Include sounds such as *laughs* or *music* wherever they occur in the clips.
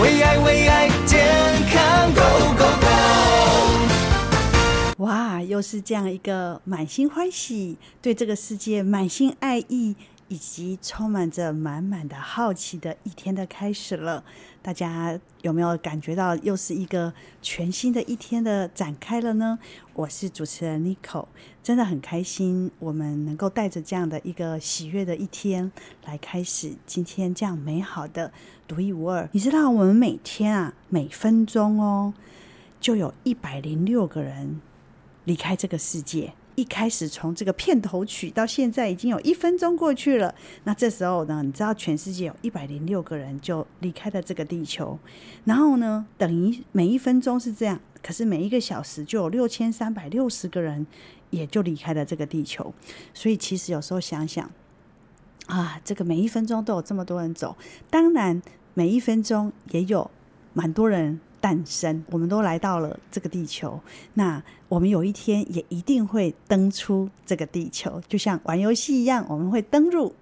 为爱为爱健康 Go Go Go！哇，又是这样一个满心欢喜，对这个世界满心爱意。以及充满着满满的好奇的一天的开始了，大家有没有感觉到又是一个全新的一天的展开了呢？我是主持人 Nico，真的很开心，我们能够带着这样的一个喜悦的一天来开始今天这样美好的独一无二。你知道我们每天啊，每分钟哦，就有一百零六个人离开这个世界。一开始从这个片头曲到现在已经有一分钟过去了，那这时候呢，你知道全世界有一百零六个人就离开了这个地球，然后呢，等于每一分钟是这样，可是每一个小时就有六千三百六十个人也就离开了这个地球，所以其实有时候想想啊，这个每一分钟都有这么多人走，当然每一分钟也有蛮多人。诞生，我们都来到了这个地球。那我们有一天也一定会登出这个地球，就像玩游戏一样，我们会登入。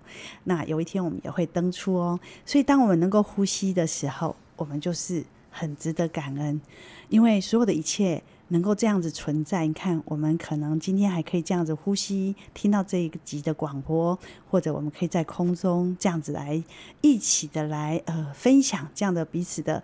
那有一天我们也会登出哦。所以，当我们能够呼吸的时候，我们就是很值得感恩，因为所有的一切能够这样子存在。你看，我们可能今天还可以这样子呼吸，听到这一集的广播，或者我们可以在空中这样子来一起的来呃分享这样的彼此的。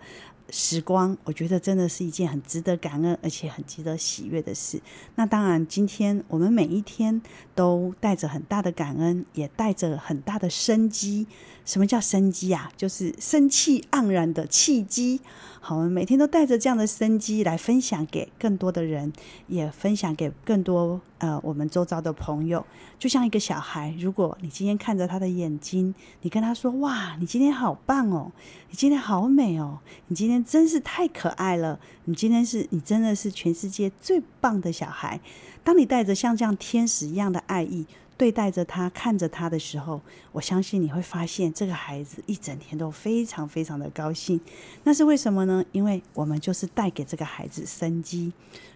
时光，我觉得真的是一件很值得感恩，而且很值得喜悦的事。那当然，今天我们每一天都带着很大的感恩，也带着很大的生机。什么叫生机啊？就是生气盎然的契机。好，我们每天都带着这样的生机来分享给更多的人，也分享给更多呃我们周遭的朋友。就像一个小孩，如果你今天看着他的眼睛，你跟他说：“哇，你今天好棒哦，你今天好美哦，你今天真是太可爱了，你今天是你真的是全世界最棒的小孩。”当你带着像这样天使一样的爱意。对待着他，看着他的时候，我相信你会发现这个孩子一整天都非常非常的高兴。那是为什么呢？因为我们就是带给这个孩子生机。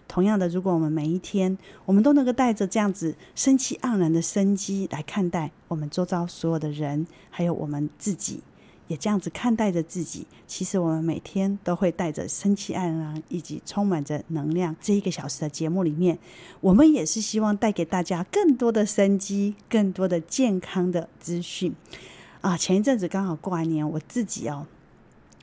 同样的，如果我们每一天我们都能够带着这样子生气盎然的生机来看待我们周遭所有的人，还有我们自己。也这样子看待着自己，其实我们每天都会带着生气盎然以及充满着能量。这一个小时的节目里面，我们也是希望带给大家更多的生机、更多的健康的资讯。啊，前一阵子刚好过完年，我自己哦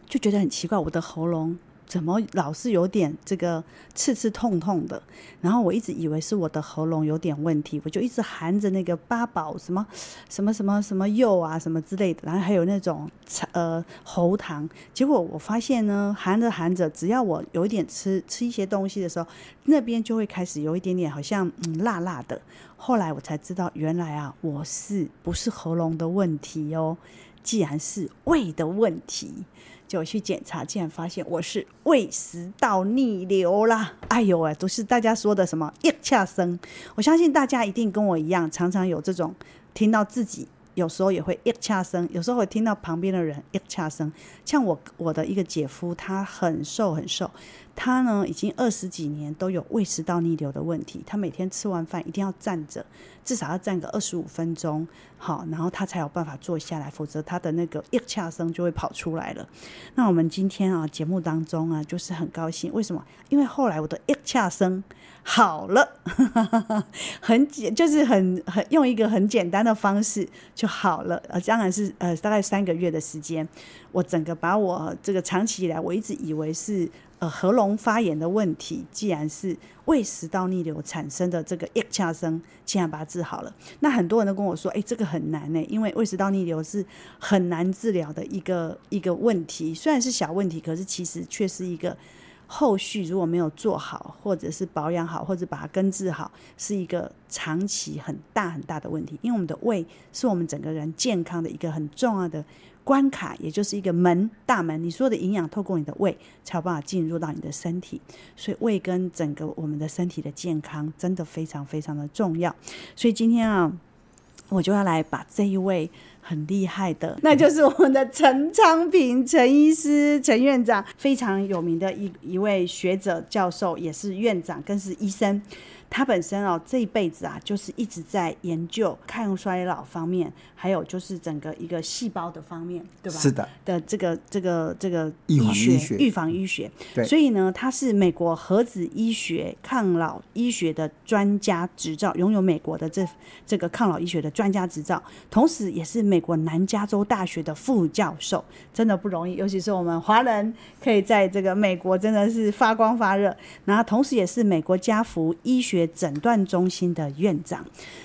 就觉得很奇怪，我的喉咙。怎么老是有点这个刺刺痛痛的？然后我一直以为是我的喉咙有点问题，我就一直含着那个八宝什么什么什么什么柚啊什么之类的，然后还有那种呃喉糖。结果我发现呢，含着含着，只要我有一点吃吃一些东西的时候，那边就会开始有一点点好像嗯辣辣的。后来我才知道，原来啊，我是不是喉咙的问题哦？既然是胃的问题。就去检查，竟然发现我是胃食道逆流啦！哎呦喂，都是大家说的什么一恰声。我相信大家一定跟我一样，常常有这种听到自己。有时候也会一恰声，有时候会听到旁边的人一恰声。像我我的一个姐夫，他很瘦很瘦，他呢已经二十几年都有胃食道逆流的问题。他每天吃完饭一定要站着，至少要站个二十五分钟，好，然后他才有办法坐下来，否则他的那个一恰声就会跑出来了。那我们今天啊节目当中啊，就是很高兴，为什么？因为后来我的一恰声。好了，*laughs* 很简，就是很很用一个很简单的方式就好了。呃，当然是呃，大概三个月的时间，我整个把我这个长期以来我一直以为是呃喉咙发炎的问题，既然是胃食道逆流产生的这个一恰声，竟然把它治好了。那很多人都跟我说，哎，这个很难呢，因为胃食道逆流是很难治疗的一个一个问题，虽然是小问题，可是其实却是一个。后续如果没有做好，或者是保养好，或者把它根治好，是一个长期很大很大的问题。因为我们的胃是我们整个人健康的一个很重要的关卡，也就是一个门大门。你所有的营养透过你的胃才有办法进入到你的身体，所以胃跟整个我们的身体的健康真的非常非常的重要。所以今天啊，我就要来把这一位。很厉害的，那就是我们的陈昌平陈医师、陈院长，非常有名的一一位学者、教授，也是院长，更是医生。他本身哦这一辈子啊，就是一直在研究抗衰老方面，还有就是整个一个细胞的方面，对吧？是的。的这个这个这个医学预防医学，对。所以呢，他是美国核子医学抗老医学的专家执照，拥有美国的这这个抗老医学的专家执照，同时也是美国南加州大学的副教授，真的不容易，尤其是我们华人可以在这个美国真的是发光发热。然后同时也是美国加福医学诊断中心的院长。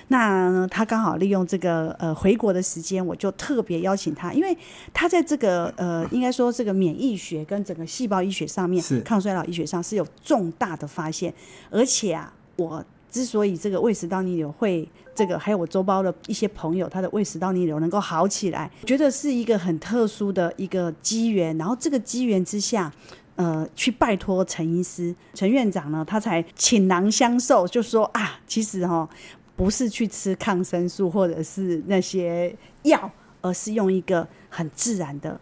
那他刚好利用这个呃回国的时间，我就特别邀请他，因为他在这个呃应该说这个免疫学跟整个细胞医学上面，抗衰老医学上是有重大的发现，而且啊，我之所以这个胃食道逆流会这个，还有我周包的一些朋友，他的胃食道逆流能够好起来，觉得是一个很特殊的一个机缘。然后这个机缘之下，呃，去拜托陈医师、陈院长呢，他才倾囊相授，就说啊，其实、哦，不是去吃抗生素或者是那些药，而是用一个很自然的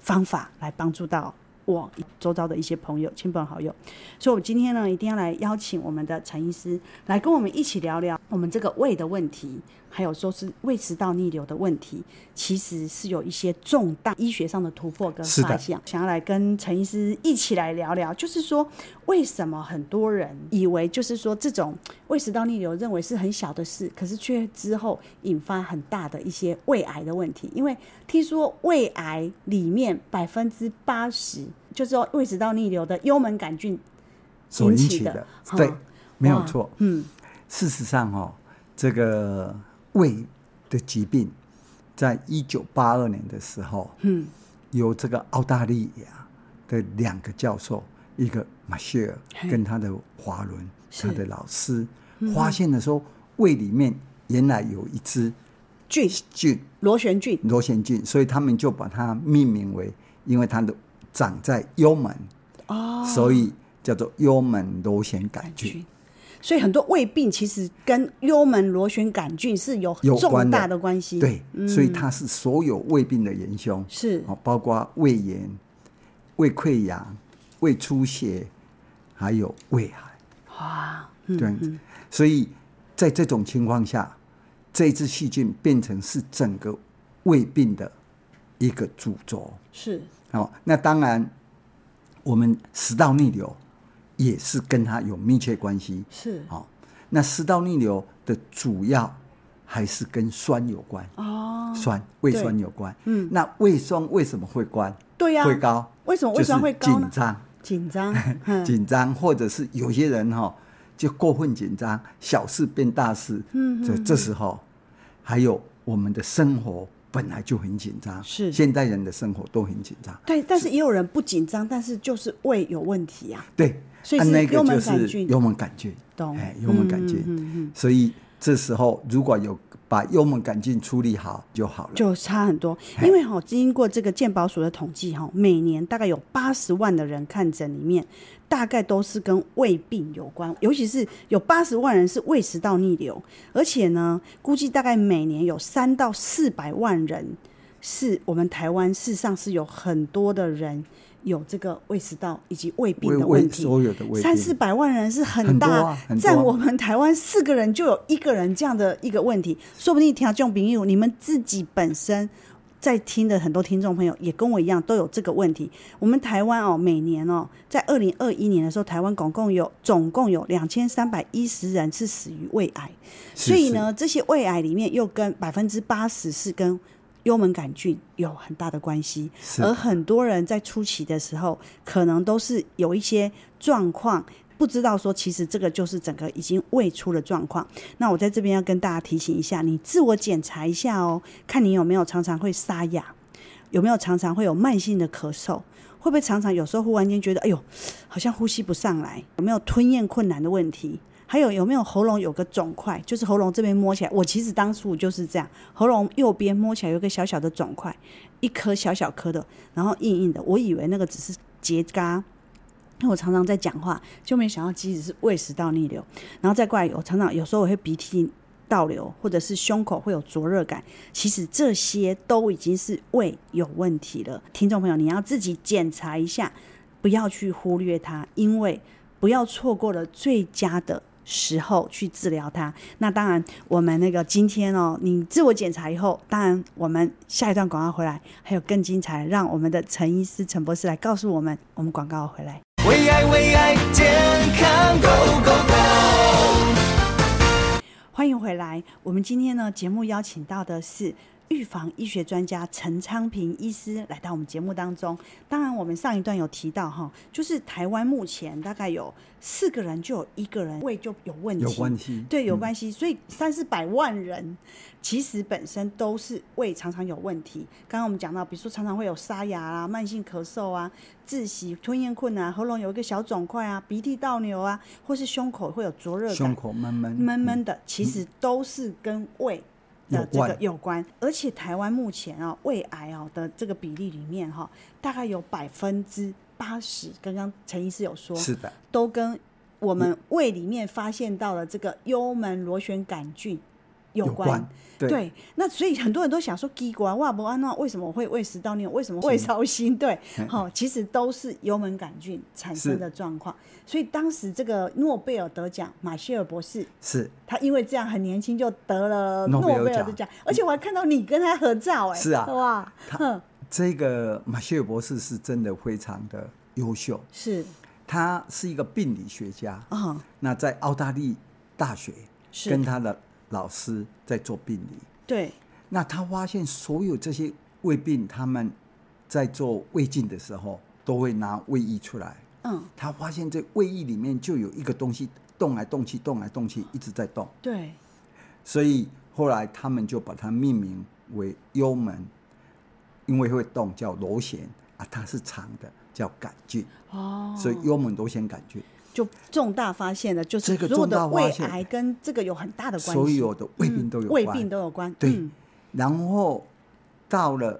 方法来帮助到。我周遭的一些朋友、亲朋好友，所以我今天呢，一定要来邀请我们的陈医师来跟我们一起聊聊我们这个胃的问题。还有说是胃食道逆流的问题，其实是有一些重大医学上的突破跟发现，想要来跟陈医师一起来聊聊，就是说为什么很多人以为就是说这种胃食道逆流认为是很小的事，可是却之后引发很大的一些胃癌的问题，因为听说胃癌里面百分之八十就是说胃食道逆流的幽门杆菌引起的，起的对，没有错，嗯，事实上哦，这个。胃的疾病，在一九八二年的时候，嗯，由这个澳大利亚的两个教授，一个马歇尔跟他的华伦，他的老师，发现的时候，胃里面原来有一只菌。菌。螺旋菌，螺旋菌，所以他们就把它命名为，因为它的长在幽门，哦，所以叫做幽门螺旋杆菌。所以很多胃病其实跟幽门螺旋杆菌是有重大的关系。对，嗯、所以它是所有胃病的元凶。是，包括胃炎、胃溃疡、胃出血，还有胃癌。哇，嗯、对。所以在这种情况下，这支细菌变成是整个胃病的一个主轴。是。好，那当然，我们食道逆流。也是跟它有密切关系，是好、哦。那食道逆流的主要还是跟酸有关哦，酸胃酸有关。嗯，那胃酸为什么会关？对呀、啊，会高？为什么胃酸会高呢？紧张，紧张，*laughs* 紧张，或者是有些人哈、哦、就过分紧张，小事变大事。嗯，这这时候还有我们的生活。本来就很紧张，是现代人的生活都很紧张。对，但是也有人不紧张，但是就是胃有问题啊。对，所以是幽门杆菌。幽门杆菌，懂？哎，幽门杆菌。嗯嗯嗯。所以这时候如果有把幽门杆菌处理好就好了，就差很多。因为哈，经过这个健保署的统计哈，每年大概有八十万的人看诊里面。大概都是跟胃病有关，尤其是有八十万人是胃食道逆流，而且呢，估计大概每年有三到四百万人是我们台湾，事实上是有很多的人有这个胃食道以及胃病的问题。所有的胃病，三四百万人是很大，占、啊、我们台湾四个人就有一个人这样的一个问题，说不定听众朋友你们自己本身。在听的很多听众朋友也跟我一样都有这个问题。我们台湾哦，每年哦，在二零二一年的时候，台湾总共有总共有两千三百一十人是死于胃癌。是是，所以呢，这些胃癌里面又跟百分之八十是跟幽门杆菌有很大的关系。而很多人在初期的时候，可能都是有一些状况。不知道说，其实这个就是整个已经胃出了状况。那我在这边要跟大家提醒一下，你自我检查一下哦，看你有没有常常会沙哑，有没有常常会有慢性的咳嗽，会不会常常有时候忽然间觉得，哎呦，好像呼吸不上来，有没有吞咽困难的问题？还有有没有喉咙有个肿块，就是喉咙这边摸起来，我其实当初就是这样，喉咙右边摸起来有个小小的肿块，一颗小小颗的，然后硬硬的，我以为那个只是结痂。因为我常常在讲话，就没想到其实是胃食道逆流，然后再过来，我常常有时候我会鼻涕倒流，或者是胸口会有灼热感，其实这些都已经是胃有问题了。听众朋友，你要自己检查一下，不要去忽略它，因为不要错过了最佳的时候去治疗它。那当然，我们那个今天哦，你自我检查以后，当然我们下一段广告回来还有更精彩，让我们的陈医师、陈博士来告诉我们。我们广告回来，为爱为爱健康 Go Go Go！欢迎回来。我们今天呢，节目邀请到的是。预防医学专家陈昌平医师来到我们节目当中。当然，我们上一段有提到哈，就是台湾目前大概有四个人就有一个人胃就有问题，有关系，对，有关系。嗯、所以三四百万人其实本身都是胃常常有问题。刚刚我们讲到，比如说常常会有沙哑啊、慢性咳嗽啊、窒息、吞咽困难、喉咙有一个小肿块啊、鼻涕倒流啊，或是胸口会有灼热感、胸口闷闷闷闷的，其实都是跟胃。的这个有关，而且台湾目前啊，胃癌啊的这个比例里面哈，大概有百分之八十，刚刚陈医师有说，是的，都跟我们胃里面发现到了这个幽门螺旋杆菌。有关，对，对，那所以很多人都想说，奇怪，哇不安那为什么会胃食道逆流？为什么会烧心？*laughs* 对，好、哦，其实都是幽门杆菌产生的状况。所以当时这个诺贝尔得奖马歇尔博士，是他因为这样很年轻就得了诺贝尔的奖，而且我还看到你跟他合照，哎，是啊，哇，他这个马歇尔博士是真的非常的优秀，是，他是一个病理学家啊，哦、那在澳大利大学跟他的。老师在做病理，对，那他发现所有这些胃病，他们在做胃镜的时候，都会拿胃液出来。嗯，他发现这胃液里面就有一个东西动来动去，动来动去，一直在动。对，所以后来他们就把它命名为幽门，因为会动，叫螺旋啊，它是长的，叫杆菌。哦，所以幽门螺旋杆菌。就重大发现了，就是所有的胃癌跟这个有很大的关系。所有的胃病都有关，胃病都有关。对，然后到了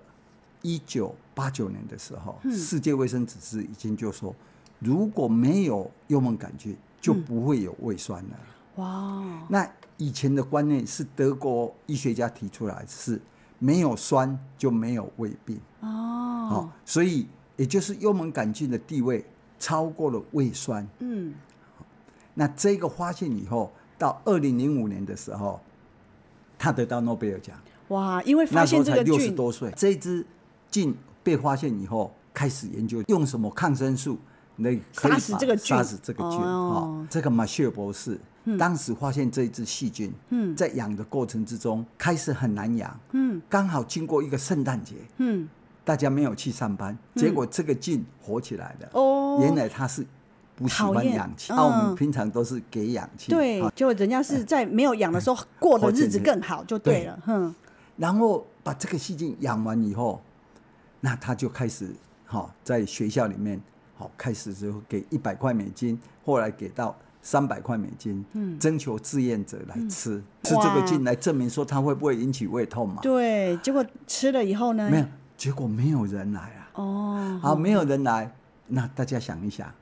一九八九年的时候，世界卫生组织已经就说，如果没有幽门杆菌，就不会有胃酸了。哇！那以前的观念是德国医学家提出来，是没有酸就没有胃病。哦，所以也就是幽门杆菌的地位。超过了胃酸，嗯，那这个发现以后，到二零零五年的时候，他得到诺贝尔奖。哇，因为发现这个菌，六十多岁，这支菌被发现以后，开始研究用什么抗生素来杀死这个菌，杀死这个菌。哦，这个马歇尔博士、嗯、当时发现这一支细菌，嗯，在养的过程之中开始很难养，嗯，刚好经过一个圣诞节，嗯。大家没有去上班，结果这个菌活起来了。哦，原来它是不喜欢氧气。那我们平常都是给氧气。对，就人家是在没有氧的时候过的日子更好，就对了。哼。然后把这个细菌养完以后，那他就开始好在学校里面好开始就给一百块美金，后来给到三百块美金，嗯，征求志愿者来吃吃这个菌来证明说它会不会引起胃痛嘛？对，结果吃了以后呢？没有。结果没有人来啊！哦，好，没有人来，那大家想一想，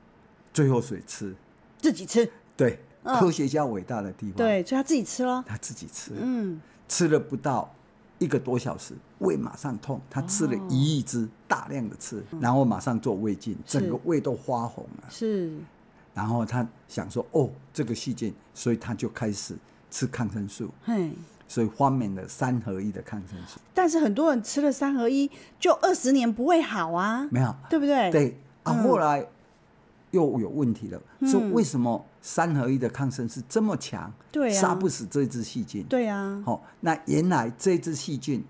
最后谁吃？自己吃。对，科学家伟大的地方。对，所以他自己吃了。他自己吃。嗯，吃了不到一个多小时，胃马上痛。他吃了一亿只，大量的吃，然后马上做胃镜，整个胃都发红了。是。然后他想说：“哦，这个细菌，所以他就开始吃抗生素。”嘿。所以发明了三合一的抗生素，但是很多人吃了三合一，就二十年不会好啊，没有，对不对？对啊，后来又有问题了，说为什么三合一的抗生素这么强，对啊，杀不死这只细菌？对啊，好，那原来这只细菌，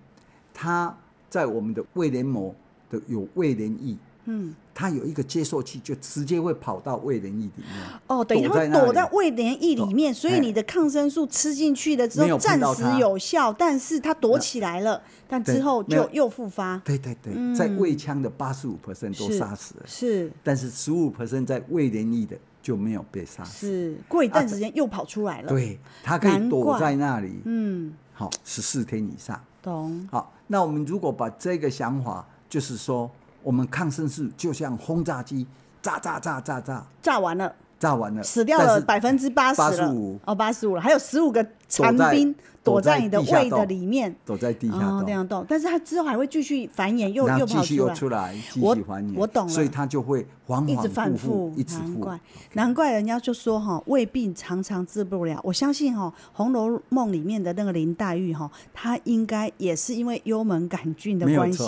它在我们的胃黏膜的有胃黏液。嗯，它有一个接受器，就直接会跑到胃黏液里面。哦，等于它躲在胃黏液里面，所以你的抗生素吃进去了之后暂时有效，但是它躲起来了，但之后就又复发。对对对，在胃腔的八十五 percent 都杀死了，是，但是十五 percent 在胃黏液的就没有被杀死。是，过一段时间又跑出来了。对，它可以躲在那里。嗯，好，十四天以上。懂。好，那我们如果把这个想法，就是说。我们抗生素就像轰炸机，炸炸炸炸炸，炸完了，炸完了，死掉了百分之八十了，八十五。哦，八十五了，还有十五个残兵。躲在你的胃的里面，躲在地下洞，样动。但是它之后还会继续繁衍，又又跑出来，出来继续繁衍。我我懂了，所以它就会一直反复，一直复。难怪，难怪人家就说哈，胃病常常治不了。我相信哈，《红楼梦》里面的那个林黛玉哈，她应该也是因为幽门杆菌的关系，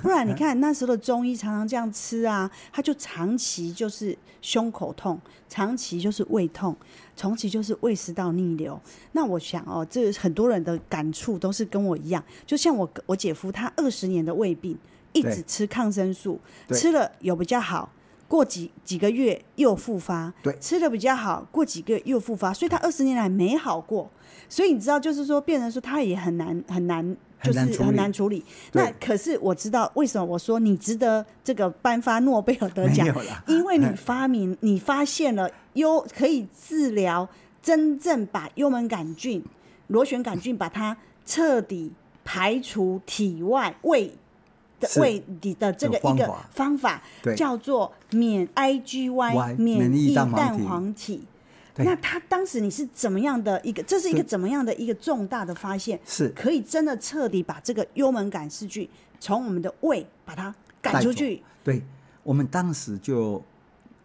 不然你看那时候的中医常常这样吃啊，他就长期就是胸口痛，长期就是胃痛。重启就是胃食道逆流，那我想哦，这很多人的感触都是跟我一样，就像我我姐夫他二十年的胃病，一直吃抗生素，吃了有比较好，过几几个月又复发，对，吃了比较好，过几个月又复发，所以他二十年来没好过，所以你知道，就是说，变成说他也很难很难。就是很难处理。那可是我知道为什么我说你值得这个颁发诺贝尔得奖，因为你 *laughs* 发明、你发现了幽可以治疗，真正把幽门杆菌、螺旋杆菌把它彻底排除体外胃的胃里的这个一个方法，叫做免 IgY 免疫蛋黄体。那他当时你是怎么样的一个？这是一个怎么样的一个重大的发现？是可以真的彻底把这个幽门杆细菌从我们的胃把它赶出去。对，我们当时就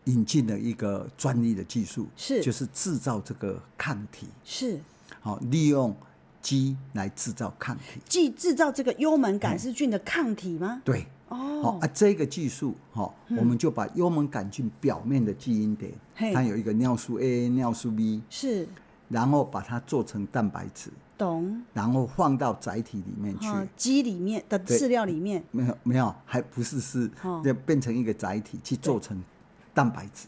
引进了一个专利的技术，是。就是制造这个抗体。是。好，利用鸡来制造抗体，既制造这个幽门杆细菌的抗体吗？对。哦，好啊，这个技术哈，我们就把幽门杆菌表面的基因点，它有一个尿素 A、尿素 B，是，然后把它做成蛋白质，懂，然后放到载体里面去，鸡里面的饲料里面，没有没有，还不是是，就变成一个载体去做成蛋白质，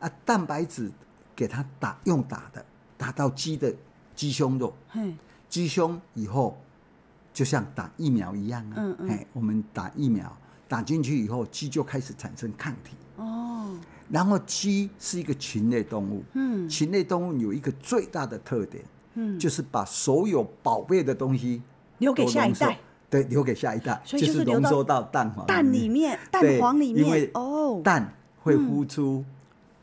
啊，蛋白质给它打用打的，打到鸡的鸡胸肉，鸡胸以后。就像打疫苗一样啊，嗯嗯，哎，我们打疫苗打进去以后，鸡就开始产生抗体。哦，然后鸡是一个禽类动物，嗯，禽类动物有一个最大的特点，嗯，就是把所有宝贝的东西留给下一代，对，留给下一代，所以就是浓缩到蛋黄蛋里面，蛋黄里面，因为哦，蛋会孵出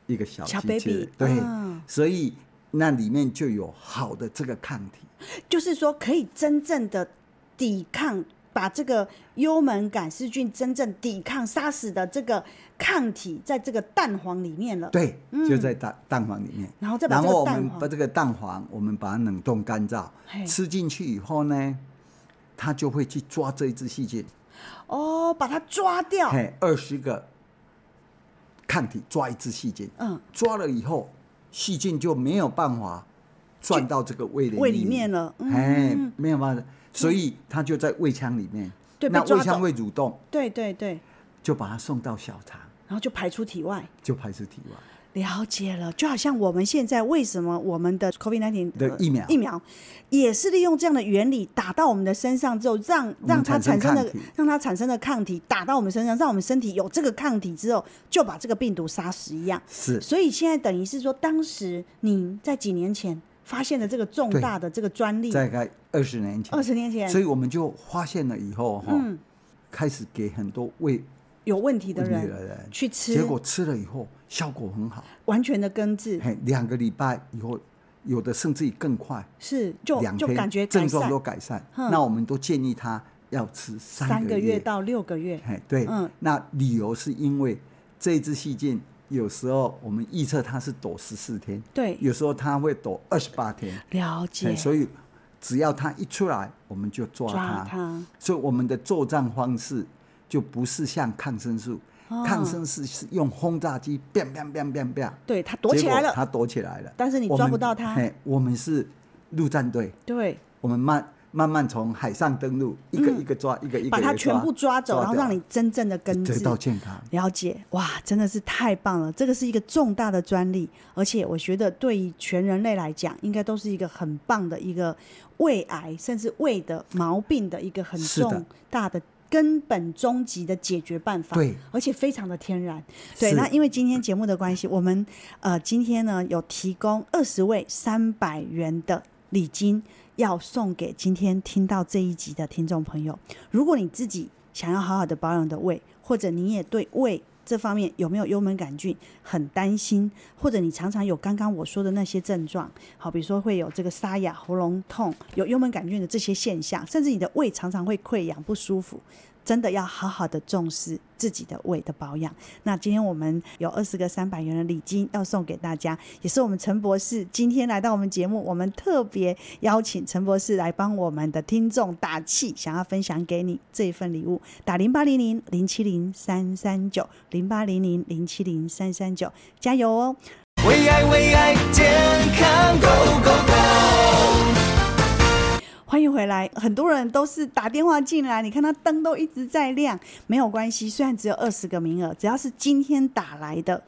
一个小小 baby，对，所以那里面就有好的这个抗体，就是说可以真正的。抵抗把这个幽门杆细菌真正抵抗杀死的这个抗体，在这个蛋黄里面了。对，就在蛋蛋黄里面。然后再把这个蛋黄，然后我们把这个蛋黄，我们把它冷冻干燥，吃进去以后呢，它就会去抓这一只细菌。哦，把它抓掉。嘿，二十个抗体抓一只细菌。嗯，抓了以后，细菌就没有办法转到这个胃里胃里面了。哎，没有办法。所以它就在胃腔里面，对，那胃腔会蠕动，对对对，就把它送到小肠，然后就排出体外，就排出体外。了解了，就好像我们现在为什么我们的 COVID-19 的疫苗疫苗也是利用这样的原理打到我们的身上之后，让让它产生的让它产生的抗体打到我们身上，让我们身体有这个抗体之后，就把这个病毒杀死一样。是，所以现在等于是说，当时你在几年前。发现了这个重大的这个专利，大概二十年前。二十年前，所以我们就发现了以后哈，开始给很多胃有问题的人去吃，结果吃了以后效果很好，完全的根治。两个礼拜以后，有的甚至于更快，是就两就感觉症状都改善。那我们都建议他要吃三个月到六个月。对，嗯，那理由是因为这只细菌。有时候我们预测它是躲十四天，对，有时候它会躲二十八天。了解。所以只要它一出来，我们就抓它。抓它。所以我们的作战方式就不是像抗生素，哦、抗生素是用轰炸机，biang biang biang biang biang。对，它躲起来了。它躲起来了。但是你抓不到它。我们是陆战队。对。我们慢。慢慢从海上登陆，一个一个抓，嗯、一个一个把它全部抓走，抓然后让你真正的根治得到健康。了解，哇，真的是太棒了！这个是一个重大的专利，而且我觉得对于全人类来讲，应该都是一个很棒的一个胃癌甚至胃的毛病的一个很重大的根本终极的解决办法。对，而且非常的天然。对，那因为今天节目的关系，我们呃今天呢有提供二十位三百元的礼金。要送给今天听到这一集的听众朋友，如果你自己想要好好的保养的胃，或者你也对胃这方面有没有幽门杆菌，很担心，或者你常常有刚刚我说的那些症状，好，比如说会有这个沙哑、喉咙痛，有幽门杆菌的这些现象，甚至你的胃常常会溃疡不舒服。真的要好好的重视自己的胃的保养。那今天我们有二十个三百元的礼金要送给大家，也是我们陈博士今天来到我们节目，我们特别邀请陈博士来帮我们的听众打气，想要分享给你这一份礼物。打零八零零零七零三三九零八零零零七零三三九，加油哦！为爱为爱健康 Go Go Go！欢迎回来，很多人都是打电话进来，你看他灯都一直在亮，没有关系，虽然只有二十个名额，只要是今天打来的，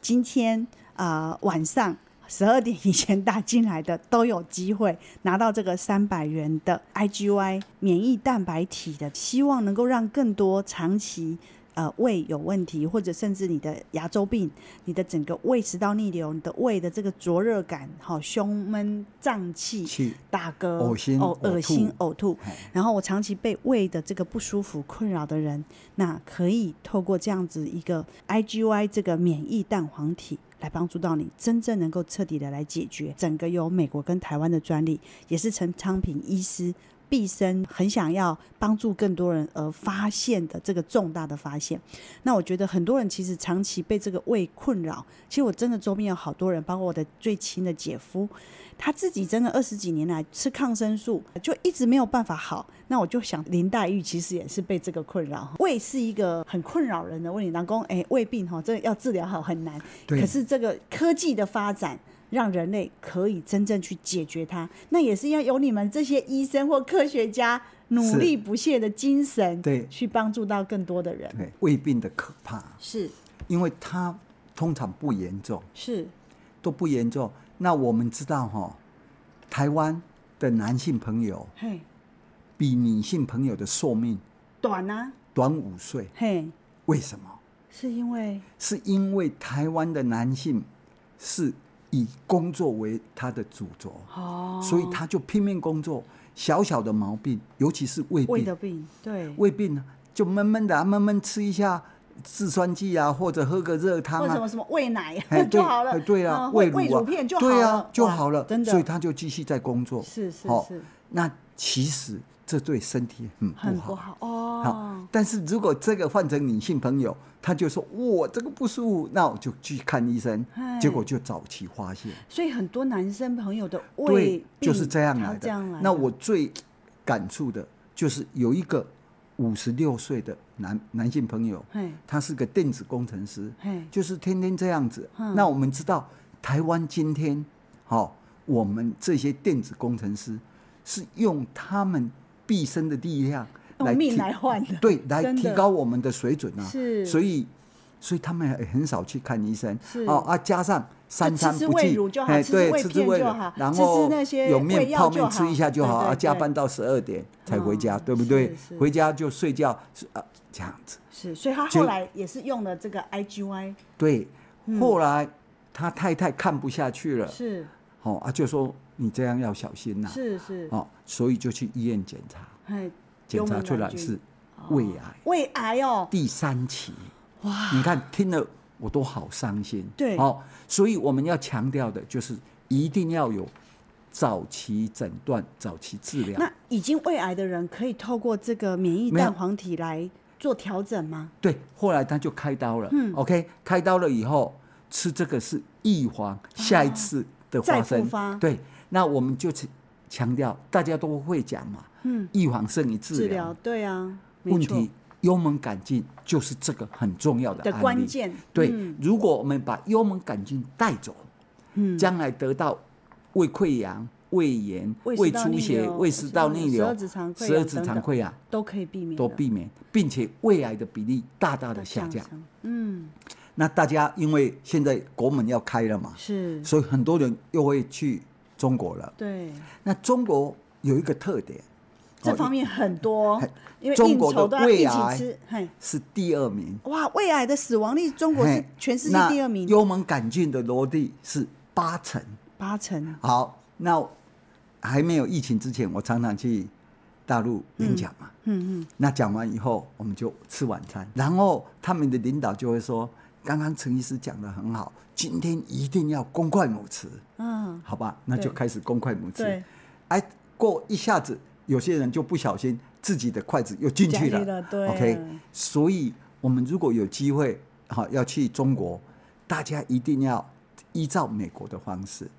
今天啊、呃、晚上十二点以前打进来的都有机会拿到这个三百元的 IGY 免疫蛋白体的，希望能够让更多长期。呃，胃有问题，或者甚至你的牙周病，你的整个胃食道逆流，你的胃的这个灼热感，好胸闷胀气、打嗝、恶心、呕恶心、呕吐。然后我长期被胃的这个不舒服困扰的人，那可以透过这样子一个 IGY 这个免疫蛋黄体来帮助到你，真正能够彻底的来解决。整个有美国跟台湾的专利，也是陈昌平医师。毕生很想要帮助更多人而发现的这个重大的发现，那我觉得很多人其实长期被这个胃困扰。其实我真的周边有好多人，包括我的最亲的姐夫，他自己真的二十几年来吃抗生素，就一直没有办法好。那我就想林黛玉其实也是被这个困扰，胃是一个很困扰人的问题。老公，哎，胃病哈，这要治疗好很难。可是这个科技的发展。让人类可以真正去解决它，那也是要有你们这些医生或科学家努力不懈的精神，对，去帮助到更多的人。对，胃病的可怕是，因为它通常不严重，是都不严重。那我们知道哈，台湾的男性朋友，嘿，比女性朋友的寿命短啊，短五岁。嘿，为什么？是因为是因为台湾的男性是。以工作为他的主轴，哦，所以他就拼命工作。小小的毛病，尤其是胃病，胃的病，对，胃病呢，就闷闷的，闷闷吃一下制酸剂啊，或者喝个热汤啊，或什么什么胃奶就好了，对啊，胃胃乳片就好了，对啊，就好了，真的，所以他就继续在工作。是是是，那其实。这对身体很不好，很不好哦。好，但是如果这个换成女性朋友，她就说：“我这个不舒服，那我就去看医生。”结果就早期发现。所以很多男生朋友的胃就是这样来的。那我最感触的就是有一个五十六岁的男男性朋友，他是个电子工程师，就是天天这样子。那我们知道，台湾今天，好，我们这些电子工程师是用他们。毕生的力量来命来换的，对，来提高我们的水准啊！是，所以，所以他们也很少去看医生。是哦啊，加上三餐不济，哎，对，吃吃胃乳，然后有面泡面吃一下就好啊。加班到十二点才回家，对不对？回家就睡觉，是啊，这样子。是，所以他后来也是用了这个 IGY。对，后来他太太看不下去了，是，哦啊，就说。你这样要小心呐！是是哦，所以就去医院检查，检查出来是胃癌，胃癌哦，第三期。哇！你看听了我都好伤心。对哦，所以我们要强调的就是一定要有早期诊断、早期治疗。那已经胃癌的人可以透过这个免疫蛋黄体来做调整吗？对，后来他就开刀了。嗯，OK，开刀了以后吃这个是预防下一次的发生。复发对。那我们就强调，大家都会讲嘛，嗯，预防胜于治疗，对啊，问题幽门杆菌就是这个很重要的的关键，对，如果我们把幽门杆菌带走，嗯，将来得到胃溃疡、胃炎、胃出血、胃食道逆流、十二指肠溃疡都可以避免，都避免，并且胃癌的比例大大的下降，嗯，那大家因为现在国门要开了嘛，是，所以很多人又会去。中国了，对。那中国有一个特点，这方面很多，因为中国的胃癌是第二名。哇，胃癌的死亡率，中国是全世界第二名。幽门杆菌的落地是八成，八成。好，那还没有疫情之前，我常常去大陆演讲嘛，嗯嗯，那讲完以后，我们就吃晚餐，然后他们的领导就会说：“刚刚陈医师讲的很好，今天一定要公筷母匙。”嗯，好吧，那就开始公筷母匙。对，哎，过一下子，有些人就不小心自己的筷子又进去了。了对，OK，所以我们如果有机会，好要去中国，大家一定要依照美国的方式，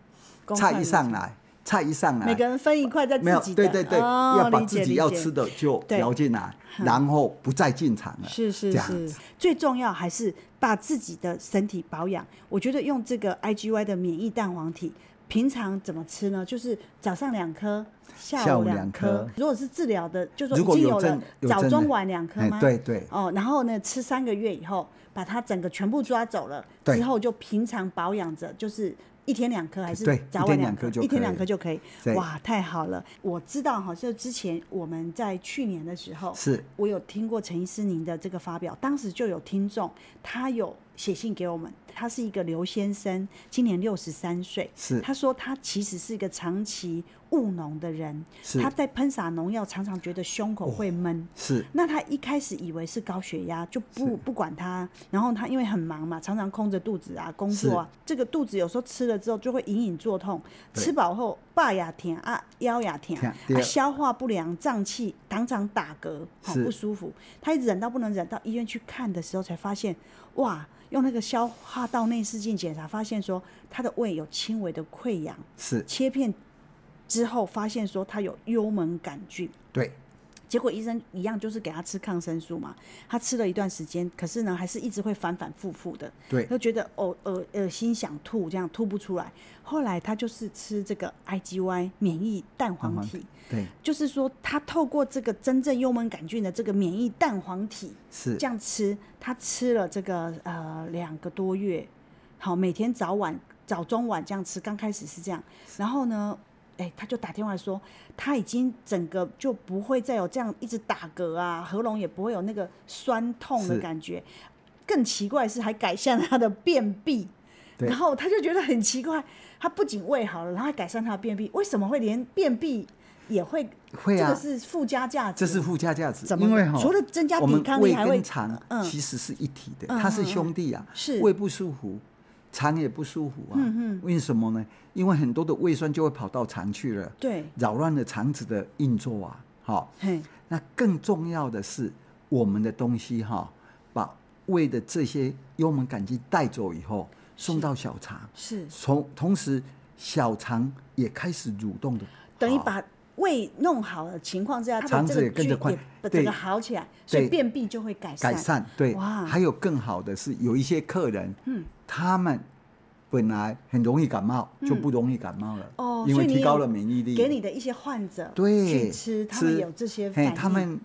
菜一上来。菜一上来，每个人分一块在自己的，没有，对对对，哦、要把自己要吃的就舀进来，然后不再进场了。是是是，最重要还是把自己的身体保养。我觉得用这个 IGY 的免疫蛋黄体，平常怎么吃呢？就是早上两颗，下午两颗。如果是治疗的，就说已经有了早中晚两颗吗？对对。哦，然后呢，吃三个月以后，把它整个全部抓走了，之后就平常保养着，就是。一天两颗还是早晚两颗？一天两颗就可以。哇，太好了！我知道哈，就之前我们在去年的时候，是我有听过陈医师您的这个发表，当时就有听众他有写信给我们，他是一个刘先生，今年六十三岁，是他说他其实是一个长期务农的人，他在喷洒农药常常觉得胸口会闷，是。那他一开始以为是高血压，就不不管他，然后他因为很忙嘛，常常空着肚子啊工作啊，这个肚子有时候吃了之后就会隐隐作痛，吃饱后爸呀甜啊腰呀甜啊，消化不良胀气，常常打嗝，好不舒服，他一直忍到不能忍，到医院去看的时候才发现，哇，用那个消化道内视镜检查，发现说他的胃有轻微的溃疡，是。切片。之后发现说他有幽门杆菌，对，结果医生一样就是给他吃抗生素嘛，他吃了一段时间，可是呢还是一直会反反复复的，对，就觉得哦恶恶心想吐，这样吐不出来。后来他就是吃这个 IGY 免疫蛋黄体，对，就是说他透过这个真正幽门杆菌的这个免疫蛋黄体是这样吃，他吃了这个呃两个多月，好，每天早晚早中晚这样吃，刚开始是这样，然后呢。哎、欸，他就打电话说，他已经整个就不会再有这样一直打嗝啊，喉咙也不会有那个酸痛的感觉。更奇怪的是，还改善了他的便秘。然后他就觉得很奇怪，他不仅胃好了，然后还改善他的便秘。为什么会连便秘也会？会啊，这个是附加价值。这是附加价值。怎么？因为，除了增加抵抗力，还会。其实是一体的，它、嗯、是兄弟啊。是。胃不舒服。肠也不舒服啊，嗯嗯，为什么呢？因为很多的胃酸就会跑到肠去了，对，扰乱了肠子的运作啊，好，嘿，那更重要的是我们的东西哈，把胃的这些幽门杆菌带走以后，送到小肠，是，从同时小肠也开始蠕动的，等于把胃弄好的情况之下，肠子也跟着快，整个好起来，所以便秘就会改善，改善，对，哇，还有更好的是有一些客人，嗯。他们本来很容易感冒，就不容易感冒了。哦，因为提高了免疫力。给你的一些患者对去吃，他们有这些反应。他们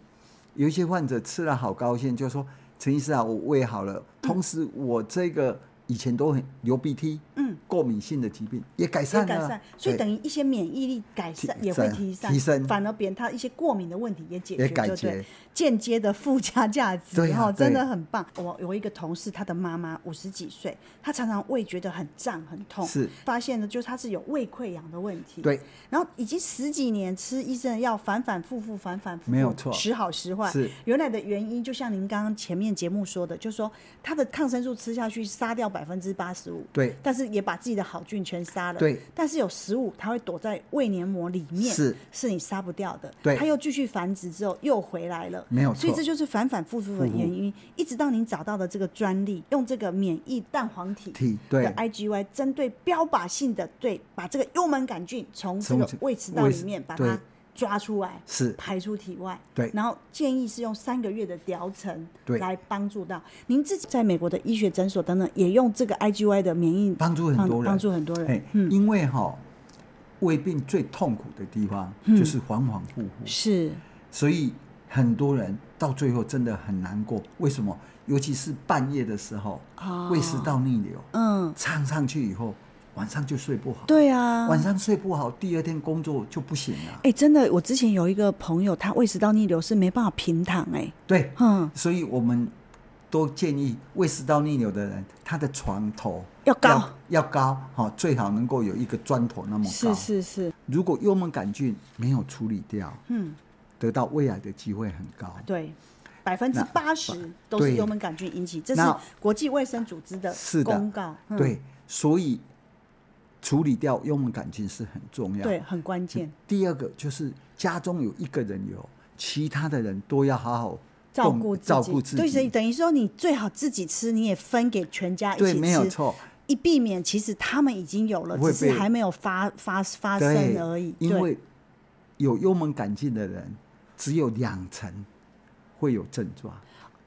有一些患者吃了好高兴，就说：“陈医师啊，我胃好了，同时我这个以前都很流鼻涕。”嗯。过敏性的疾病也改善了，改善，所以等于一些免疫力改善也会提升，提升，反而别人他一些过敏的问题也解决，也改决，间接的附加价值，然后真的很棒。我有一个同事，他的妈妈五十几岁，他常常胃觉得很胀很痛，是。发现呢，就是他是有胃溃疡的问题，对，然后已经十几年吃医生的药，反反复复，反反复复，没有错，时好时坏。是。原来的原因，就像您刚刚前面节目说的，就是说他的抗生素吃下去杀掉百分之八十五，对，但是也把自己的好菌全杀了，对，但是有十五，它会躲在胃黏膜里面，是，是你杀不掉的，对，它又继续繁殖之后又回来了，没有错，所以这就是反反复复的原因，一直到您找到的这个专利，用这个免疫蛋黄体的 IGY，针对标靶性的，对，把这个幽门杆菌从这个胃食道里面把它抓出来，是。排出体外，对，然后建议是用三个月的疗程，来帮助到。您自己在美国的医学诊所等等，也用这个 IGY 的免疫帮助很多人，帮助很多人。嗯，因为哈、哦，胃病最痛苦的地方就是恍恍惚惚，是，所以很多人到最后真的很难过。为什么？尤其是半夜的时候，胃食道逆流，嗯，唱上去以后。晚上就睡不好，对啊，晚上睡不好，第二天工作就不行了。哎、欸，真的，我之前有一个朋友，他胃食道逆流是没办法平躺、欸，哎，对，嗯，所以我们都建议胃食道逆流的人，他的床头要高，要高，好，最好能够有一个砖头那么高。是是是。如果幽门杆菌没有处理掉，嗯，得到胃癌的机会很高。对，百分之八十都是幽门杆菌引起，这是国际卫生组织的公告。嗯、对，所以处理掉幽门杆菌是很重要，对，很关键。第二个就是家中有一个人有，其他的人都要好好照顾照顾自己。对，所以等于说你最好自己吃，你也分给全家一起吃，对，没有错。以避免其实他们已经有了，只是还没有发发发生而已。因为有幽门杆菌的人，只有两成会有症状。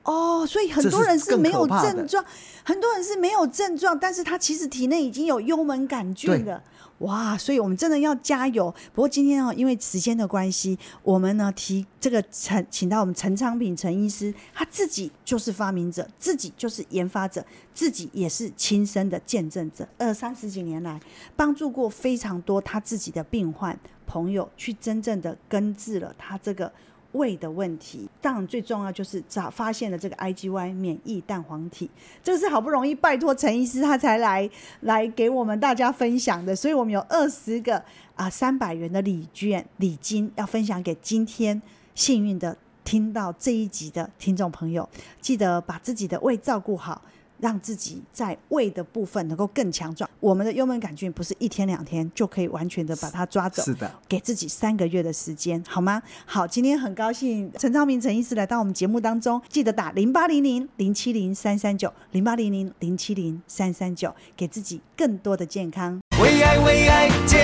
哦，所以很多人是没有症状，很多人是没有症状，但是他其实体内已经有幽门杆菌了。哇，所以我们真的要加油。不过今天哦，因为时间的关系，我们呢提这个陈，请到我们陈昌平陈医师，他自己就是发明者，自己就是研发者，自己也是亲身的见证者。二三十几年来，帮助过非常多他自己的病患朋友，去真正的根治了他这个。胃的问题，当然最重要就是找发现了这个 IgY 免疫蛋黄体，这是好不容易拜托陈医师他才来来给我们大家分享的，所以我们有二十个啊三百元的礼券礼金要分享给今天幸运的听到这一集的听众朋友，记得把自己的胃照顾好。让自己在胃的部分能够更强壮。我们的幽门杆菌不是一天两天就可以完全的把它抓走，是的，给自己三个月的时间，好吗？好，今天很高兴陈昌明陈医师来到我们节目当中，记得打零八零零零七零三三九零八零零零七零三三九，给自己更多的健康。为爱为爱健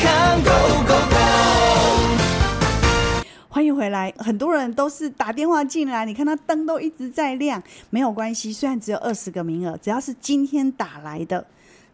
康 Go Go Go。欢迎回来，很多人都是打电话进来，你看他灯都一直在亮，没有关系，虽然只有二十个名额，只要是今天打来的，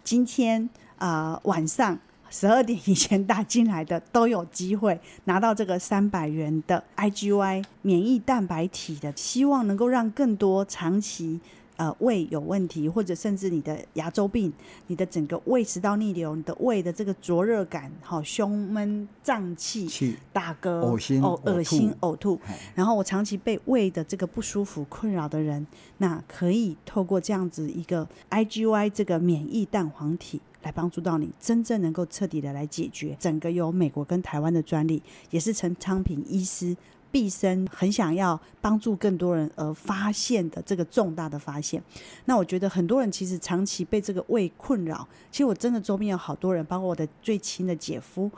今天啊、呃、晚上十二点以前打进来的都有机会拿到这个三百元的 IGY 免疫蛋白体的，希望能够让更多长期。呃，胃有问题，或者甚至你的牙周病，你的整个胃食道逆流，你的胃的这个灼热感，好胸闷胀气、打嗝、恶心、呕恶心、呕吐，然后我长期被胃的这个不舒服困扰的人，那可以透过这样子一个 IGY 这个免疫蛋黄体来帮助到你，真正能够彻底的来解决。整个有美国跟台湾的专利，也是陈昌平医师。毕生很想要帮助更多人而发现的这个重大的发现，那我觉得很多人其实长期被这个胃困扰。其实我真的周边有好多人，包括我的最亲的姐夫，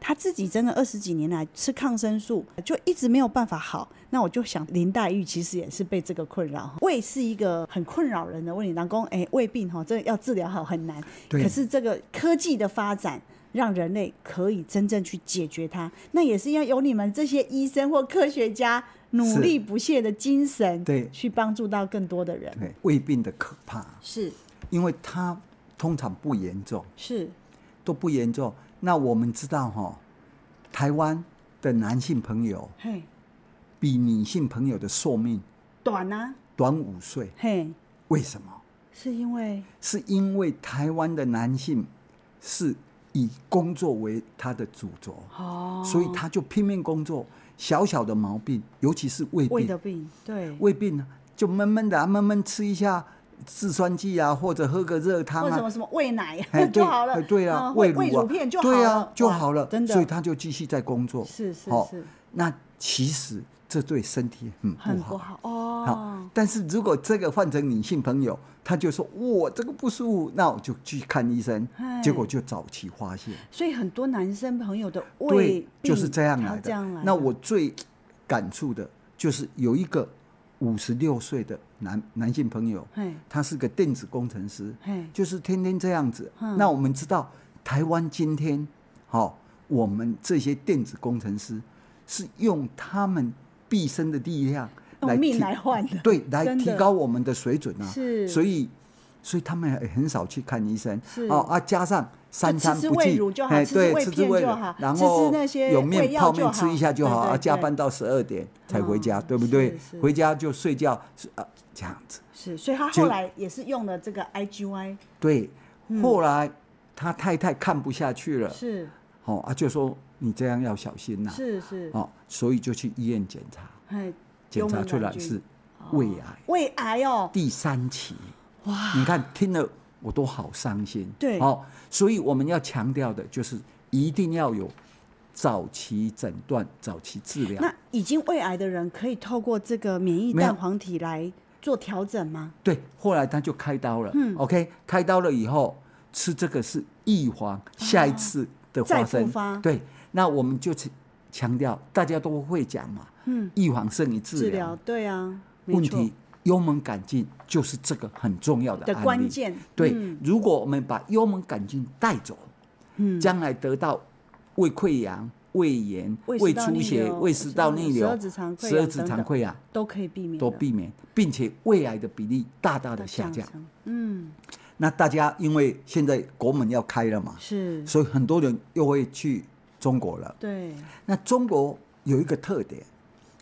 他自己真的二十几年来吃抗生素，就一直没有办法好。那我就想，林黛玉其实也是被这个困扰。胃是一个很困扰人的问题，老公，哎，胃病哈，这个要治疗好很难。可是这个科技的发展。让人类可以真正去解决它，那也是要有你们这些医生或科学家努力不懈的精神，对，去帮助到更多的人。对，胃病的可怕是，因为它通常不严重，是都不严重。那我们知道哈，台湾的男性朋友，嘿，比女性朋友的寿命短啊，短五岁。嘿，为什么？是因为是因为台湾的男性是。以工作为他的主轴，哦，所以他就拼命工作。小小的毛病，尤其是胃病，胃的病，对，胃病呢，就闷闷的，啊闷闷吃一下制酸剂啊，或者喝个热汤啊，或什么什么胃奶就好了，对啊，胃乳片就好了，对啊，就好了，真的，所以他就继续在工作。是是是，那其实这对身体很不好，很不好。哦。好，但是如果这个换成女性朋友。她就说：“我这个不舒服，那我就去看医生。结果就早期发现。所以很多男生朋友的胃就是这样来的。这样来的。那我最感触的就是有一个五十六岁的男男性朋友，他是个电子工程师，就是天天这样子。那我们知道，台湾今天，好，我们这些电子工程师是用他们毕生的力量。”来命来换的，*laughs* 对，来提高我们的水准啊！是，所以，所以他们也很少去看医生。是哦啊，加上三餐不继，哎，对，吃吃胃乳，然后有面泡面吃一下就好啊。加班到十二点才回家，对不对？回家就睡觉，是啊，这样子。是，所以他后来也是用了这个 IGY。对，后来他太太看不下去了，是，哦啊，就说你这样要小心呐，是是，哦，所以就去医院检查。检查出来是胃癌，胃癌哦，第三期。哇！你看听了我都好伤心。对，哦，所以我们要强调的就是一定要有早期诊断、早期治疗。那已经胃癌的人可以透过这个免疫蛋黄体来做调整吗？对，后来他就开刀了。嗯，OK，开刀了以后吃这个是预防下一次的发生。再复发。对，那我们就强调，大家都会讲嘛。嗯，预防胜于治疗。治疗，对啊。问题幽门杆菌就是这个很重要的的关键。对，如果我们把幽门杆菌带走，嗯，将来得到胃溃疡、胃炎、胃出血、胃食道逆流、十二指肠溃疡、指肠溃疡都可以避免，都避免，并且胃癌的比例大大的下降。嗯，那大家因为现在国门要开了嘛，是，所以很多人又会去中国了。对，那中国有一个特点。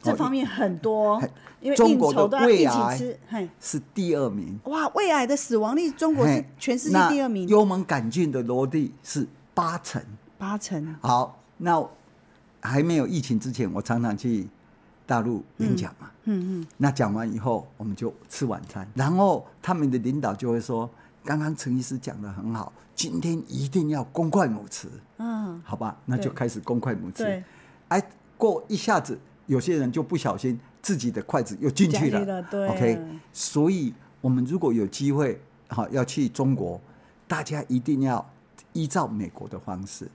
这方面很多，因为中国的胃癌是第二名。哇，胃癌的死亡率，中国是全世界第二名。幽门杆菌的落地是八成，八成。好，那还没有疫情之前，我常常去大陆演讲嘛。嗯嗯。那讲完以后，我们就吃晚餐，然后他们的领导就会说：“刚刚陈医师讲的很好，今天一定要公筷母匙。”嗯，好吧，那就开始公筷母匙。对。哎，过一下子。有些人就不小心，自己的筷子又进去了。了对，OK。所以，我们如果有机会，好要去中国，大家一定要依照美国的方式，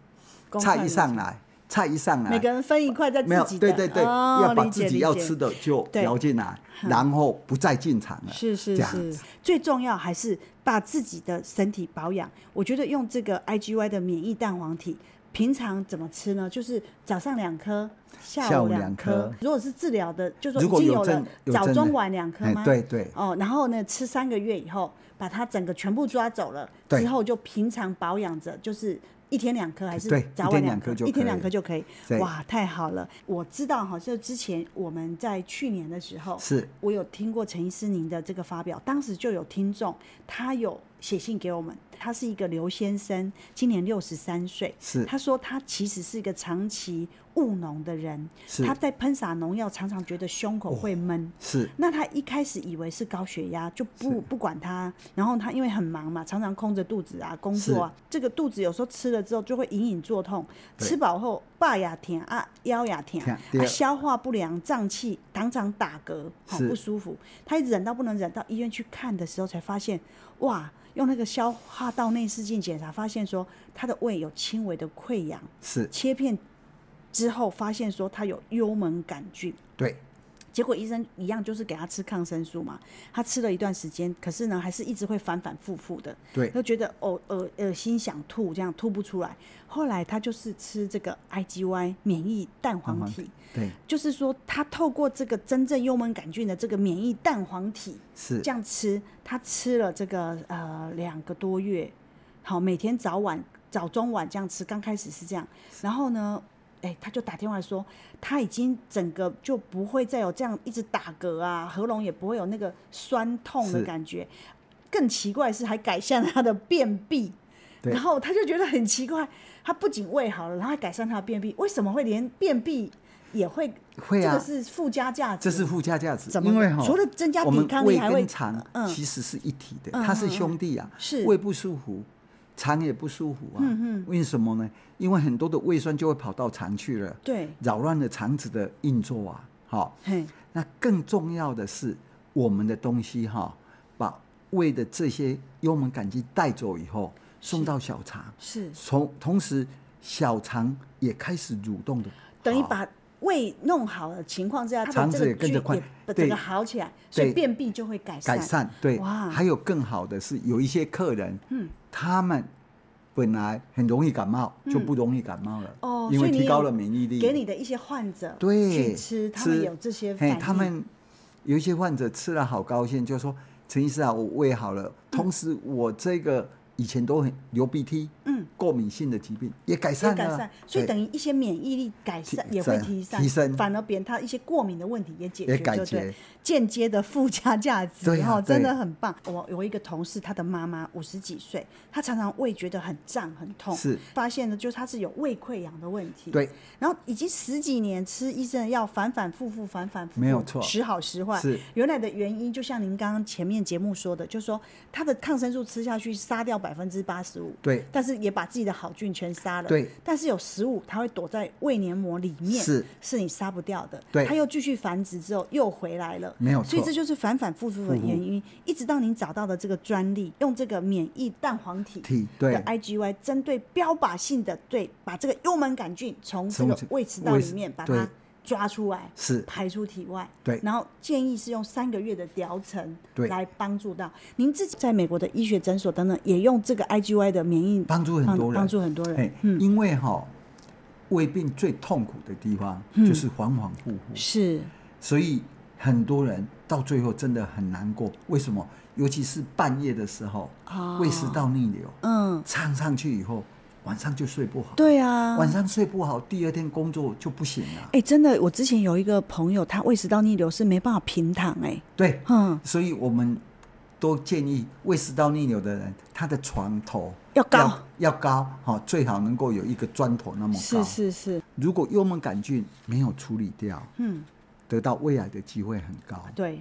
菜一上来，菜一上来，每个人分一块在。没有，对对对，哦、要把自己要吃的就舀进来，然后不再进场了。是是是，最重要还是把自己的身体保养。我觉得用这个 IGY 的免疫蛋黄体。平常怎么吃呢？就是早上两颗，下午两颗。如果是治疗的，就是说已经有了早中晚两颗吗？对对。哦，然后呢，吃三个月以后，把它整个全部抓走了，之后就平常保养着，就是。一天两颗还是早晚两颗？一天两颗就可以。哇，太好了！我知道哈，就之前我们在去年的时候，是我有听过陈医师您的这个发表，当时就有听众他有写信给我们，他是一个刘先生，今年六十三岁，是他说他其实是一个长期。务农的人，他在喷洒农药，常常觉得胸口会闷。哦。是，那他一开始以为是高血压，就不不管他。然后他因为很忙嘛，常常空着肚子啊，工作啊，这个肚子有时候吃了之后就会隐隐作痛。吃饱后，爸呀甜啊，腰呀甜啊，消化不良、胀气，常常打嗝，好不舒服。他一直忍到不能忍，到医院去看的时候才发现，哇，用那个消化道内视镜检查，发现说他的胃有轻微的溃疡，是切片。之后发现说他有幽门杆菌，对，结果医生一样就是给他吃抗生素嘛，他吃了一段时间，可是呢还是一直会反反复复的，对，他觉得哦恶恶心想吐，这样吐不出来。后来他就是吃这个 IGY 免疫蛋黄体，对，就是说他透过这个真正幽门杆菌的这个免疫蛋黄体是这样吃，他吃了这个呃两个多月，好，每天早晚早中晚这样吃，刚开始是这样，然后呢。哎，他就打电话说，他已经整个就不会再有这样一直打嗝啊，喉咙也不会有那个酸痛的感觉。更奇怪的是，还改善了他的便秘。然后他就觉得很奇怪，他不仅胃好了，然后还改善他的便秘。为什么会连便秘也会？会啊，这个是附加价值。这是附加价值。怎么？因为，除了增加抵抗力，还会肠其实是一体的，它、嗯、是兄弟啊。是胃不舒服。肠也不舒服啊，为什么呢？因为很多的胃酸就会跑到肠去了，对，扰乱了肠子的运作啊。好，那更重要的是，我们的东西哈，把胃的这些幽门杆菌带走以后，送到小肠，是，从同时小肠也开始蠕动的，等于把胃弄好的情况之下，肠子也跟着快，整个好起来，所以便秘就会改善。改善，对，哇，还有更好的是，有一些客人，嗯。他们本来很容易感冒，就不容易感冒了。哦，因为提高了免疫力。给你的一些患者对去吃，他们有这些反应。他们有一些患者吃了好高兴，就说：“陈医师啊，我胃好了，同时我这个。”以前都很流鼻涕，嗯，过敏性的疾病也改善了，改善，所以等于一些免疫力改善也会提升，提升，反而别人他一些过敏的问题也解决，也解决，对，间接的附加价值，然后真的很棒。我有一个同事，他的妈妈五十几岁，她常常胃觉得很胀很痛，是。发现呢，就是她是有胃溃疡的问题，对，然后已经十几年吃医生的药，反反复复，反反复复，没有错，时好时坏，是。原来的原因就像您刚刚前面节目说的，就是说他的抗生素吃下去杀掉。百分之八十五，对，但是也把自己的好菌全杀了，对，但是有十五，它会躲在胃黏膜里面，是，是你杀不掉的，对，它又继续繁殖之后又回来了，没有错，所以这就是反反复复的原因，一直到您找到的这个专利，用这个免疫蛋黄体的 IgY 针对标靶性的对，把这个幽门杆菌从这个胃食道里面把它。抓出来是。排出体外，对，然后建议是用三个月的疗程，对，来帮助到。您自己在美国的医学诊所等等也用这个 IGY 的免疫帮助很多人，帮助很多人。嗯，因为哈胃病最痛苦的地方就是恍恍惚惚，是，所以很多人到最后真的很难过。为什么？尤其是半夜的时候，胃食道逆流，嗯，唱上去以后。晚上就睡不好，对啊，晚上睡不好，第二天工作就不行了。哎、欸，真的，我之前有一个朋友，他胃食道逆流是没办法平躺、欸，哎，对，嗯，所以我们都建议胃食道逆流的人，他的床头要高，要，高，好，最好能够有一个砖头那么高。是是是。如果幽门杆菌没有处理掉，嗯，得到胃癌的机会很高。对，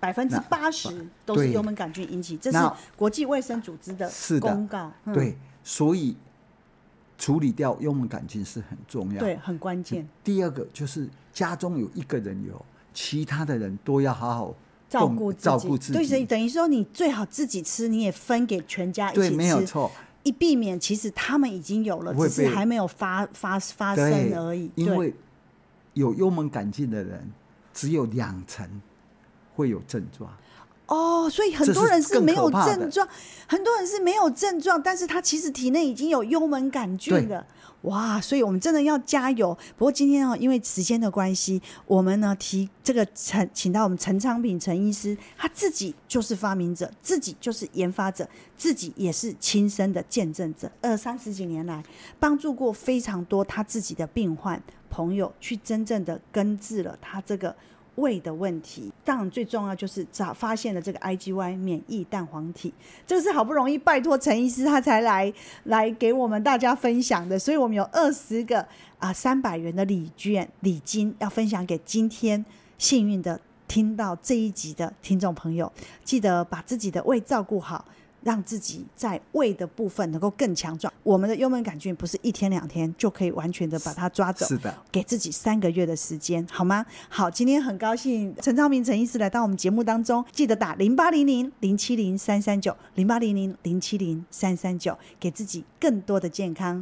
百分之八十都是幽门杆菌引起，这是国际卫生组织的公告。嗯、对，所以。处理掉幽门杆菌是很重要，对，很关键。第二个就是家中有一个人有，其他的人都要好好照顾照顾自己。对，所以等于说你最好自己吃，你也分给全家一起吃，对，没有错。以避免其实他们已经有了，只是还没有发发发生而已。因为有幽门杆菌的人，只有两成会有症状。哦，所以很多人是没有症状，很多人是没有症状，但是他其实体内已经有幽门杆菌了。哇，所以我们真的要加油。不过今天哦，因为时间的关系，我们呢提这个陈，请到我们陈昌平陈医师，他自己就是发明者，自己就是研发者，自己也是亲身的见证者。二三十几年来，帮助过非常多他自己的病患朋友，去真正的根治了他这个。胃的问题，当然最重要就是找发现了这个 IgY 免疫蛋黄体，这是好不容易拜托陈医师他才来来给我们大家分享的，所以我们有二十个啊三百元的礼券礼金要分享给今天幸运的听到这一集的听众朋友，记得把自己的胃照顾好。让自己在胃的部分能够更强壮。我们的幽门杆菌不是一天两天就可以完全的把它抓走，是的，给自己三个月的时间，好吗？好，今天很高兴陈昌明陈医师来到我们节目当中，记得打零八零零零七零三三九零八零零零七零三三九，给自己更多的健康。